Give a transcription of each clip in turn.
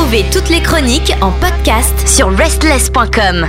Retrouvez toutes les chroniques en podcast sur restless.com.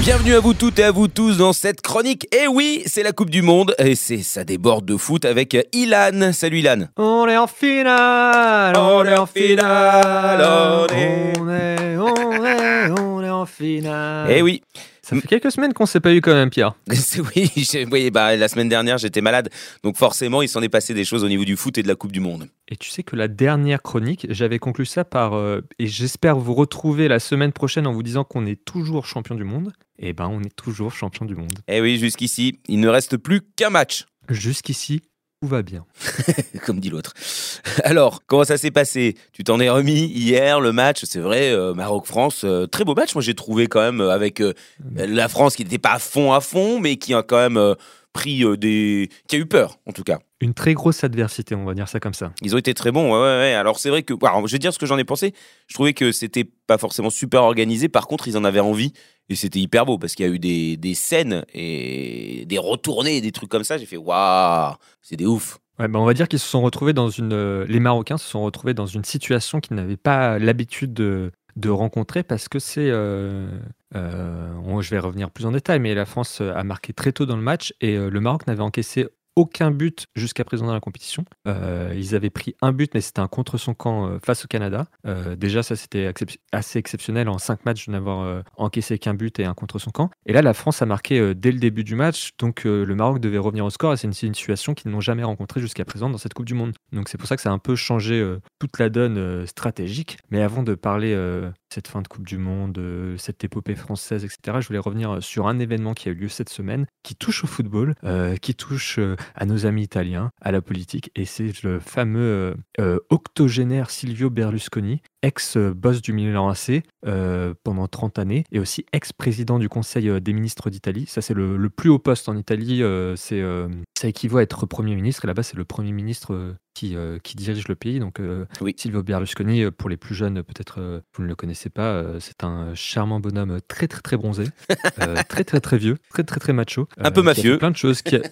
Bienvenue à vous toutes et à vous tous dans cette chronique. Et oui, c'est la Coupe du Monde et c'est ça déborde de foot avec Ilan. Salut Ilan. On est en finale, On est en finale, on est- on est, on est, on est en finale. Eh oui, Ça fait quelques semaines qu'on s'est pas eu quand même, Pierre. oui, voyez, bah, la semaine dernière j'étais malade, donc forcément il s'en est passé des choses au niveau du foot et de la Coupe du Monde. Et tu sais que la dernière chronique, j'avais conclu ça par euh, et j'espère vous retrouver la semaine prochaine en vous disant qu'on est toujours champion du monde. Eh ben, on est toujours champion du monde. Eh oui, jusqu'ici, il ne reste plus qu'un match. Jusqu'ici, tout va bien. comme dit l'autre. Alors, comment ça s'est passé? Tu t'en es remis hier, le match, c'est vrai, euh, Maroc-France, euh, très beau match, moi j'ai trouvé quand même, euh, avec euh, la France qui n'était pas à fond à fond, mais qui a quand même pris euh, des... qui a eu peur, en tout cas. Une très grosse adversité, on va dire ça comme ça. Ils ont été très bons, ouais, ouais, ouais. Alors c'est vrai que, alors, je vais dire ce que j'en ai pensé, je trouvais que c'était pas forcément super organisé, par contre ils en avaient envie, et c'était hyper beau, parce qu'il y a eu des, des scènes et des retournées, des trucs comme ça, j'ai fait, waouh, c'est des ouf. Ouais, bah on va dire qu'ils se sont retrouvés dans une. euh, les Marocains se sont retrouvés dans une situation qu'ils n'avaient pas l'habitude de, de rencontrer parce que c'est. euh, on- je vais revenir plus en détail, mais la France a marqué très tôt dans le match et euh, le Maroc n'avait encaissé aucun but jusqu'à présent dans la compétition. Euh, ils avaient pris un but, mais c'était un contre son camp euh, face au Canada. Euh, déjà, ça c'était assez exceptionnel en cinq matchs de n'avoir euh, encaissé qu'un but et un contre son camp. Et là, la France a marqué euh, dès le début du match, donc euh, le Maroc devait revenir au score et c'est une, situation qu'ils n'ont jamais rencontrée jusqu'à présent dans cette Coupe du Monde. Donc c'est pour ça que ça a un peu changé euh, toute la donne euh, stratégique. Mais avant de parler euh, cette fin de Coupe du Monde, euh, cette épopée française, etc., je voulais revenir euh, sur un événement qui a eu lieu cette semaine, qui touche au football, euh, qui touche à nos amis italiens, à la politique, et c'est le fameux octogénaire Silvio Berlusconi, ex-boss du Milan AC euh, pendant 30 années, et aussi ex-président du Conseil euh, des ministres d'Italie. Ça, c'est le, le plus haut poste en Italie. euh, c'est, euh, ça équivaut à être Premier ministre, et là-bas, c'est le Premier ministre qui, qui dirige le pays. Donc, Oui. Silvio Berlusconi, pour les plus jeunes, peut-être vous ne le connaissez pas, c'est un charmant bonhomme très, très, très bronzé, très, très, très vieux, très, très, très macho. Un peu mafieux. Plein de choses. Qui a-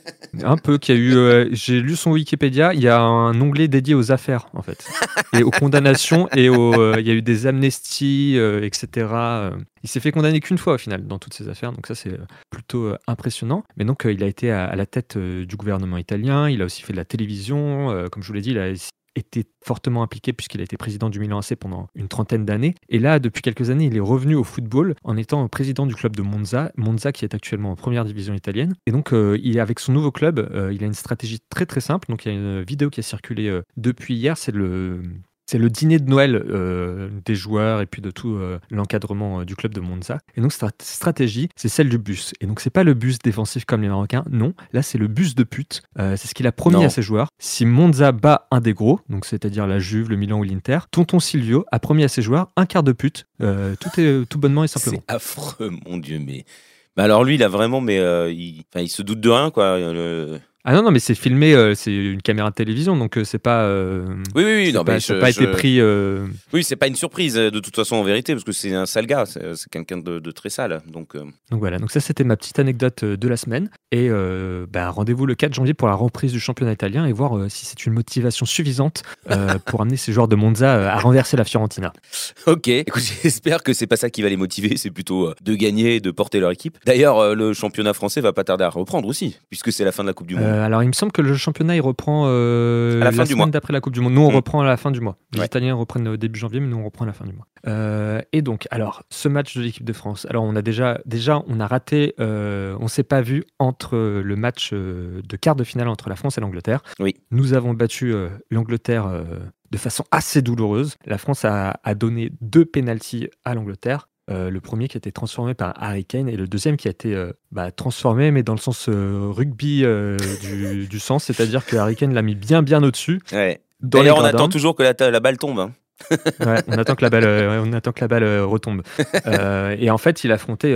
un peu, qui a eu. j'ai lu son Wikipédia, il y a un onglet dédié aux affaires, en fait, et aux condamnations, et aux, euh, il y a eu des amnesties, euh, etc. euh. Il s'est fait condamner qu'une fois, au final, dans toutes ces affaires, donc ça, c'est plutôt impressionnant. Mais donc, il a été à, la tête du gouvernement italien, il a aussi fait de la télévision, comme je vous l'ai dit, il a été fortement impliqué puisqu'il a été président du Milan AC pendant une trentaine d'années. Et là, depuis quelques années, il est revenu au football en étant président du club de Monza, Monza qui est actuellement en première division italienne. Et donc, il est avec son nouveau club, il a une stratégie très très simple. Donc, il y a une vidéo qui a circulé depuis hier, c'est le c'est le dîner de Noël euh, des joueurs et puis de tout euh, l'encadrement euh, du club de Monza. Et donc, cette stratégie, c'est celle du bus. Et donc, c'est pas le bus défensif comme les Marocains, non. Là, c'est le bus de pute. C'est ce qu'il a promis Non. à ses joueurs. Si Monza bat un des gros, donc c'est-à-dire la Juve, le Milan ou l'Inter, Tonton Silvio a promis à ses joueurs un quart de pute. Tout est tout bonnement et simplement. C'est affreux, mon Dieu, mais... alors lui, il a vraiment, mais il... Enfin, il se doute de rien, quoi. Le- Ah non, non, mais c'est filmé, euh, c'est une caméra de télévision, donc euh, c'est pas. euh, Oui, oui, oui, non, pas, mais je- pas je- été pris. euh, Oui, c'est pas une surprise de toute façon en vérité, parce que c'est un sale gars, c'est quelqu'un de, de très sale. Donc, Donc voilà, donc ça c'était ma petite anecdote de la semaine. Et bah, rendez-vous le 4 janvier pour la reprise du championnat italien et voir si c'est une motivation suffisante pour amener ces joueurs de Monza à renverser la Fiorentina. ok, écoute, j'espère que c'est pas ça qui va les motiver, c'est plutôt de gagner, de porter leur équipe. D'ailleurs, le championnat français va pas tarder à reprendre aussi, puisque c'est la fin de la Coupe du Monde. Euh, alors il me semble que le championnat il reprend euh, À la fin du semaine mois. d'après la Coupe du Monde. Nous on Mm. reprend à la fin du mois. Les Ouais. Italiens reprennent au début janvier, mais nous on reprend à la fin du mois. Euh, et donc, alors ce match de l'équipe de France. Alors on a déjà, déjà on a raté, on s'est pas vu entre le match de quart de finale entre la France et l'Angleterre. Oui. Nous avons battu l'Angleterre de façon assez douloureuse. La France a, a donné deux pénalties à l'Angleterre. Euh, le premier qui a été transformé par Harry Kane et le deuxième qui a été euh, bah, transformé mais dans le sens euh, rugby du, du sens, c'est-à-dire que Harry Kane l'a mis bien bien au-dessus. Ouais. D'ailleurs, on attend toujours que la, la balle tombe. hein. Ouais, on attend que la balle, on attend que la balle retombe. Et en fait, il affrontait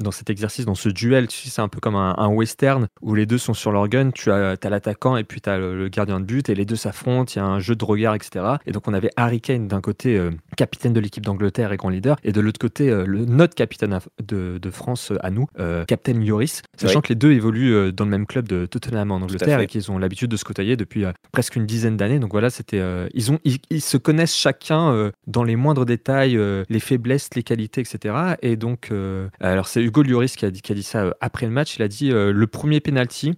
dans cet exercice, dans ce duel, tu sais, c'est un peu comme un, un western où les deux sont sur leur gun. Tu as, as l'attaquant et puis tu as le, le gardien de but et les deux s'affrontent. Il y a un jeu de regard, etc. Et donc, on avait Harry Kane d'un côté euh, capitaine de l'équipe d'Angleterre et grand leader, et de l'autre côté, le, notre capitaine de, de, France à nous, Captain Yoris, sachant que les deux évoluent dans le même club de Tottenham en Angleterre et qu'ils ont l'habitude de se côtoyer depuis presque une dizaine d'années. Donc voilà, c'était, ils, ont, ils, se connaissent chacun dans les moindres détails, les faiblesses, les qualités, etc. Et donc, alors c'est Hugo Lloris qui a dit, qui a dit ça après le match. Il a dit le premier penalty,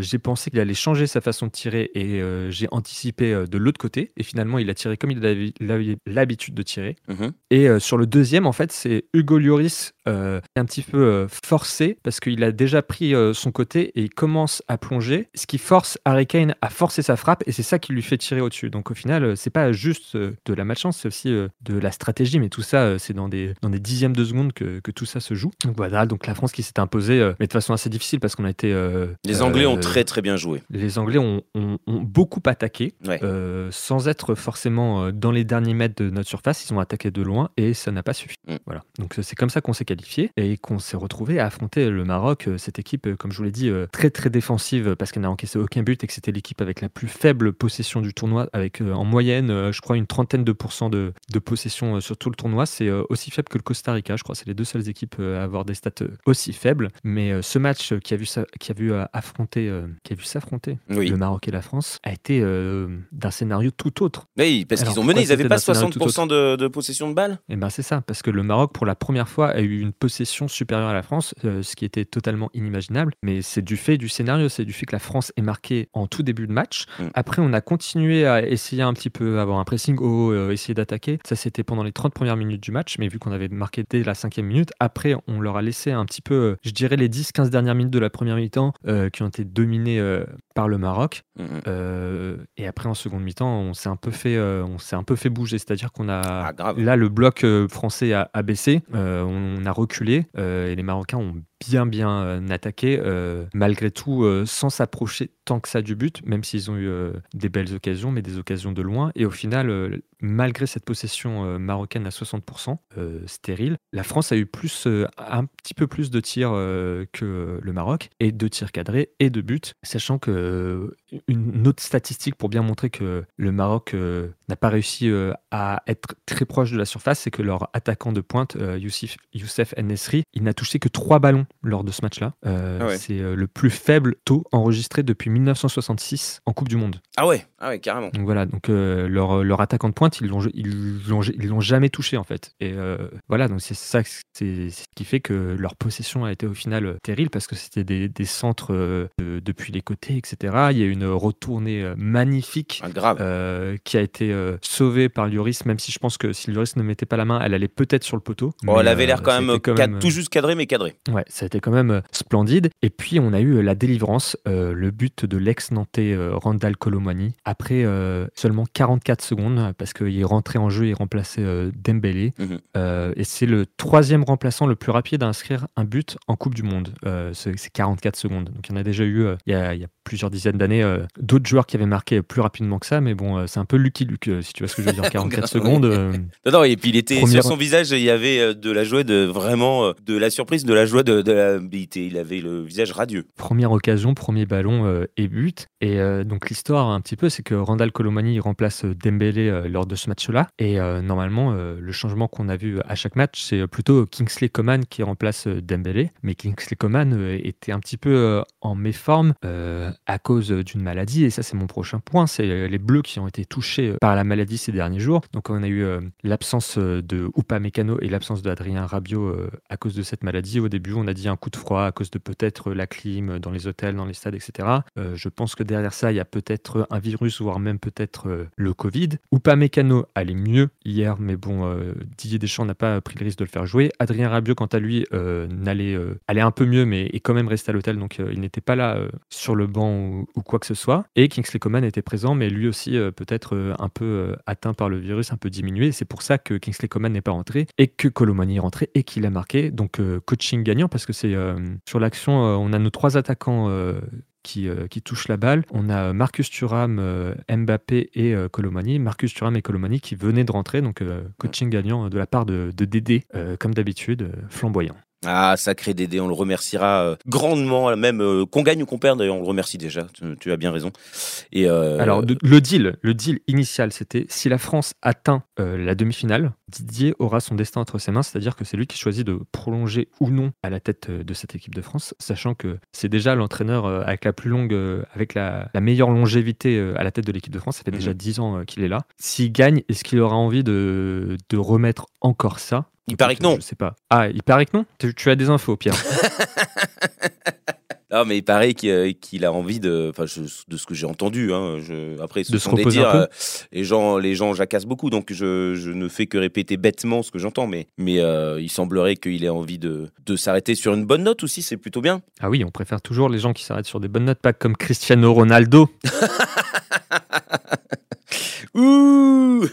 j'ai pensé qu'il allait changer sa façon de tirer et j'ai anticipé de l'autre côté. Et finalement, il a tiré comme il avait l'habitude de tirer. Mhm. Et sur le deuxième, en fait, c'est Hugo Lloris un petit peu forcé parce qu'il a déjà pris son côté et il commence à plonger, ce qui force Harry Kane à forcer sa frappe et c'est ça qui lui fait tirer au-dessus. Donc au final, c'est pas juste de la malchance, c'est aussi de la stratégie, mais tout ça, c'est dans des, dans des dixièmes de seconde que, que, tout ça se joue. Donc voilà, donc la France qui s'est imposée, mais de façon assez difficile parce qu'on a été. les Anglais ont très très bien joué. Les Anglais ont, ont, beaucoup attaqué, sans être forcément dans les derniers mètres de notre surface. Ils ont attaqué de loin et ça n'a pas suffi. Mm. Voilà. Donc c'est comme ça qu'on s'est qualifié et qu'on s'est retrouvé à affronter le Maroc, cette équipe, comme je vous l'ai dit, très très défensive parce qu'elle n'a encaissé aucun but et que c'était l'équipe avec la plus faible possession du tournoi, avec en moyenne, je crois, une trentaine de pourcents de, de possession sur tout le tournoi. C'est aussi faible que le Costa Rica, je crois. C'est les deux seules équipes à avoir des stats aussi faibles. Mais ce match qui a vu, ça, qui a vu affronter, qui a vu s'affronter le Maroc et la France a été d'un scénario tout autre. Oui, parce qu'ils ont mené, ils n'avaient pas 60% de, de, possession de balles. Et eh ben c'est ça, parce que le Maroc pour la première fois a eu une possession supérieure à la France, ce qui était totalement inimaginable. Mais c'est du fait du scénario, c'est du fait que la France est marquée en tout début de match. Mm. Après, on a continué à essayer un petit peu, avoir un pressing haut, essayer d'attaquer. Ça, c'était pendant les 30 premières minutes du match, mais vu qu'on avait marqué dès la cinquième minute, après, on leur a laissé un petit peu, je dirais, les 10-15 dernières minutes de la première mi-temps euh, qui ont été dominées euh, par le Maroc. Mm, mm. Euh, et après, en seconde mi-temps, on s'est un peu fait, on s'est un peu fait bouger. C'est-à-dire qu'on a ah, là le bloc français a, a baissé, on a reculé et les Marocains ont bien bien euh, attaqué, euh, malgré tout euh, sans s'approcher tant que ça du but, même s'ils ont eu des belles occasions, mais des occasions de loin. Et au final, malgré cette possession marocaine à 60%, stérile, la France a eu plus, un petit peu plus de tirs que le Maroc, et de tirs cadrés et de buts, sachant que une autre statistique pour bien montrer que le Maroc n'a pas réussi à être très proche de la surface, c'est que leur attaquant de pointe, Youssef, Youssef Nesri, il n'a touché que trois ballons lors de ce match-là. Euh, ah c'est euh, le plus faible taux enregistré depuis 1966 en Coupe du Monde. Ah ouais, ah ouais carrément. Donc voilà, donc euh, leur, leur attaquant de pointe, ils l'ont ils l'ont ils l'ont jamais touché en fait. Et voilà, donc c'est ça c'est ce qui fait que leur possession a été au final terrible parce que c'était des, des, centres depuis les côtés, etc. Il y a une retournée magnifique ah, qui a été sauvée par Lloris, même si je pense que si Lloris ne mettait pas la main, elle allait peut-être sur le poteau. Bon, elle avait l'air quand, même, tout juste cadré, mais cadré. Ouais, ça a été quand même euh, splendide. Et puis, on a eu euh, la délivrance, euh, le but de l'ex-nantais Randall Colomani, après seulement 44 secondes, parce qu'il est rentré en jeu et remplacé Dembélé. Mhm. et c'est le troisième remplaçant le plus rapide à inscrire un but en Coupe du Monde. c'est 44 secondes. Donc, il y en a déjà eu, il y a, plusieurs dizaines d'années, d'autres joueurs qui avaient marqué plus rapidement que ça, mais bon, c'est un peu Lucky Luke, si tu vois ce que je veux dire, 44 secondes. non, non, et puis il était sur son visage, il y avait de la joie, de vraiment de la surprise, de la joie de, il avait le visage radieux. Première occasion, premier ballon euh, et but. Et euh, donc l'histoire un petit peu, c'est que Randall Colomani remplace euh, Dembélé lors de ce match-là. Et normalement, le changement qu'on a vu à chaque match, c'est plutôt Kingsley Coman qui remplace Dembélé. Mais Kingsley Coman était un petit peu en méforme à cause d'une maladie. Et ça, c'est mon prochain point. C'est les Bleus qui ont été touchés par la maladie ces derniers jours. Donc on a eu l'absence de Upamecano et l'absence d'Adrien Rabiot à cause de cette maladie. Au début, on a dit un coup de froid à cause de peut-être la clim dans les hôtels, dans les stades, etc. Euh, je pense que derrière ça, il y a peut-être un virus, voire même peut-être euh, le Covid. Ou pas Mécano allait mieux hier, mais bon, euh, Didier Deschamps n'a pas pris le risque de le faire jouer. Adrien Rabiot, quant à lui, n'allait allait un peu mieux, mais est quand même resté à l'hôtel, donc il n'était pas là sur le banc ou, quoi que ce soit. Et Kingsley Coman était présent, mais lui aussi peut-être un peu atteint par le virus, un peu diminué. C'est pour ça que Kingsley Coman n'est pas rentré et que Colomani est rentré et qu'il a marqué. Donc coaching gagnant parce que c'est euh, sur l'action, euh, on a nos trois attaquants euh, qui, qui, touchent la balle. On a Marcus Thuram, Mbappé et Colomani. Marcus Thuram et Colomani qui venaient de rentrer, donc coaching gagnant de la part de, de Dédé, comme d'habitude, flamboyant. Ah, sacré Dédé, on le remerciera euh, grandement, même euh, qu'on gagne ou qu'on perde, d'ailleurs, on le remercie déjà. Tu, tu as bien raison. Et euh, Alors, de- le deal, le deal initial, c'était si la France atteint euh, la demi-finale, Didier aura son destin entre ses mains, c'est-à-dire que c'est lui qui choisit de prolonger ou non à la tête euh, de cette équipe de France, sachant que c'est déjà l'entraîneur euh, avec la plus longue, euh, avec la, la meilleure longévité euh, à la tête de l'équipe de France. Ça fait déjà Mhm. 10 ans euh, qu'il est là. S'il gagne, est-ce qu'il aura envie de, de remettre encore ça? Il paraît que non. Je sais pas. Ah, il paraît que non? Tu, tu as des infos, Pierre. Non, mais il paraît qu'il euh, a envie de, enfin, je- de ce que j'ai entendu. Hein, je, après, ce De se sont des dires, un peu? euh, les gens, les gens jacassent beaucoup, donc je, je ne fais que répéter bêtement ce que j'entends. Mais, mais euh, il semblerait qu'il ait envie de, de s'arrêter sur une bonne note aussi. C'est plutôt bien. Ah oui, on préfère toujours les gens qui s'arrêtent sur des bonnes notes, pas comme Cristiano Ronaldo. Ouh,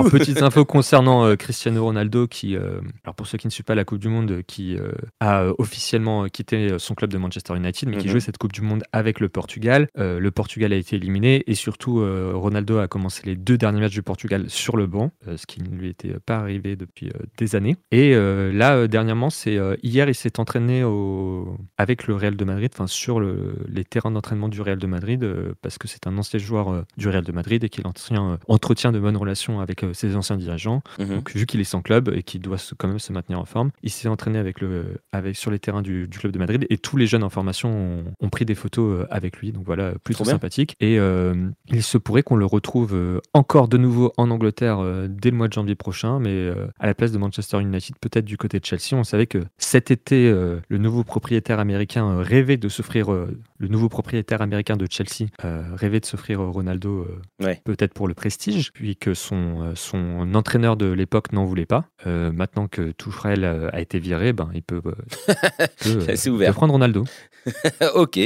alors, petite info concernant euh, Cristiano Ronaldo, qui, euh, alors pour ceux qui ne suivent pas la Coupe du Monde, euh, qui euh, a officiellement quitté son club de Manchester United, mais qui Mhm. jouait cette Coupe du Monde avec le Portugal. Le Portugal a été éliminé et surtout, Ronaldo a commencé les deux derniers matchs du Portugal sur le banc, ce qui ne lui était pas arrivé depuis des années. Et là, dernièrement, c'est hier, il s'est entraîné au... avec le Real de Madrid, enfin sur le- les terrains d'entraînement du Real de Madrid, parce que c'est un ancien joueur du Real de Madrid et qu'il entretient, entretient de bonnes relations avec ses anciens dirigeants. Mhm. Donc, vu qu'il est sans club et qu'il doit se- quand même se maintenir en forme, il s'est entraîné avec le, avec, sur les terrains du, du club de Madrid et tous les jeunes en formation ont, ont pris des photos euh, avec lui. Donc voilà, plutôt Trop bien. sympathique. Et euh, il se pourrait qu'on le retrouve euh, encore de nouveau en Angleterre dès le mois de janvier prochain, mais euh, à la place de Manchester United, peut-être du côté de Chelsea. On savait que cet été, euh, le nouveau propriétaire américain rêvait de s'offrir, le nouveau propriétaire américain de Chelsea euh, rêvait de s'offrir Ronaldo euh, Ouais. peut-être pour le prestige, puis que son, euh, son entraîneur de l'époque n'en voulait pas. Euh, maintenant que euh, a été viré, ben, il peut, ouvert. peut prendre Ronaldo. ok.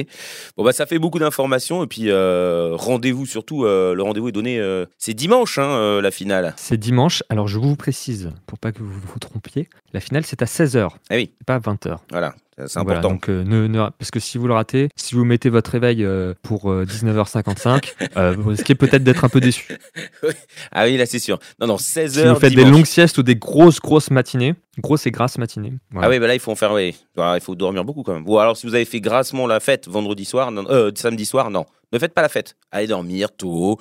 Bon bah ça fait beaucoup d'informations et puis rendez-vous surtout. le rendez-vous est donné. c'est dimanche hein, la finale. C'est dimanche. Alors je vous précise, pour pas que vous vous trompiez, la finale c'est à 16h, Ah oui, pas à 20h. voilà, c'est Voilà, important. donc, euh, ne, ne- parce que si vous le ratez, si vous mettez votre réveil euh, pour euh, 19h55, euh, vous risquez peut-être d'être un peu déçu. Ah oui là c'est sûr. Non non 16 Si vous faites des longues siestes ou des grosses, grosses matinées, grosses et grasses matinées. voilà. Ah oui, bah là, il faut en faire, oui. Voilà, il faut dormir beaucoup quand même. Ou alors, si vous avez fait grassement la fête vendredi soir, non, samedi soir, non. Ne faites pas la fête. Allez dormir tôt.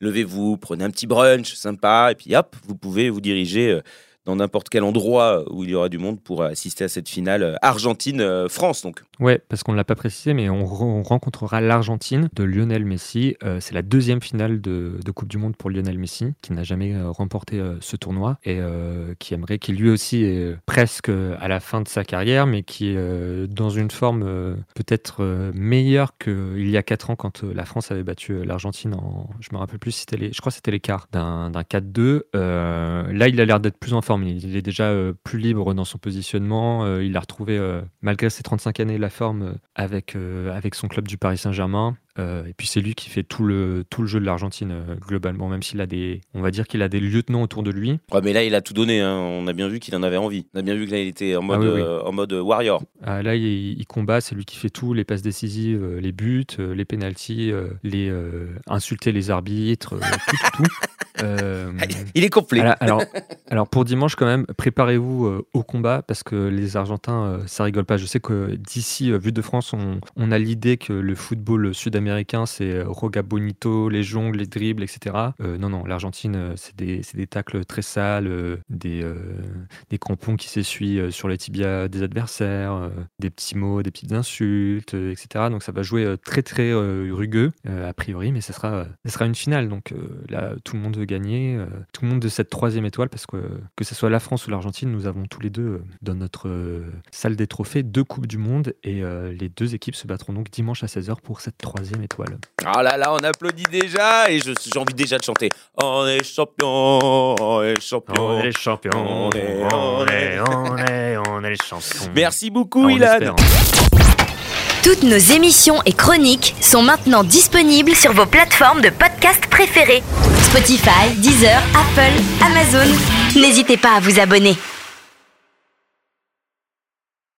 Levez-vous, prenez un petit brunch sympa, et puis hop, vous pouvez vous diriger dans n'importe quel endroit où il y aura du monde pour assister à cette finale euh, Argentine-France. Donc, Ouais, parce qu'on ne l'a pas précisé, mais on, re- on rencontrera l'Argentine de Lionel Messi. Euh, c'est la deuxième finale de, Coupe du Monde pour Lionel Messi, qui n'a jamais euh, remporté euh, ce tournoi et euh, qui aimerait, qui lui aussi est euh, presque euh, à la fin de sa carrière, mais qui est euh, dans une forme euh, peut-être euh, meilleure qu'il y a 4 ans quand euh, la France avait battu euh, l'Argentine en, je me rappelle plus si c'était les, je crois c'était l'écart d'un d'un 4-2. Euh, là, il a l'air d'être plus en forme. Il, est déjà euh, plus libre dans son positionnement. Euh, il a retrouvé, euh, malgré ses 35 années, la forme avec son club du Paris Saint-Germain. Euh, et puis c'est lui qui fait tout le, tout le jeu de l'Argentine euh, globalement, même s'il a des, on va dire qu'il a des lieutenants autour de lui. ouais, mais là, il a tout donné. hein. On a bien vu qu'il en avait envie. On a bien vu que là, il était en mode, oui, oui. euh, en mode warrior. Ah, là, il, il combat, c'est lui qui fait tout, les passes décisives, les buts, les pénalties, les insulter les arbitres, tout, tout, tout. Euh, Il est complet. alors, alors, alors, pour dimanche quand même, préparez-vous euh, au combat parce que les Argentins, euh, ça rigole pas. Je sais que d'ici, euh, vu de France, on, on a l'idée que le football sud-américain, c'est euh, Roga Bonito, les jongles, les dribbles, etc. Euh, non, non, l'Argentine, euh, c'est des, des tacles très sales, des, des crampons qui s'essuient sur les tibias des adversaires, des petits mots, des petites insultes, etc. Donc ça va jouer très très rugueux, a priori, mais ça sera, ça sera une finale. Donc là, tout le monde veut gagner, tout le monde de cette troisième étoile, parce que que ce soit la France ou l'Argentine, nous avons tous les deux dans notre salle des trophées deux Coupes du Monde, et les deux équipes se battront donc dimanche à 16h pour cette troisième étoile. Ah là là, on applaudit déjà et j'ai envie déjà de chanter. On est champion, on est champion. les champions, on est- on est- on est, on est les champions. Merci beaucoup, Ah, on Ilan. Toutes nos émissions et chroniques sont maintenant disponibles sur vos plateformes de podcast préférées. Spotify, Deezer, Apple, Amazon. N'hésitez pas à vous abonner.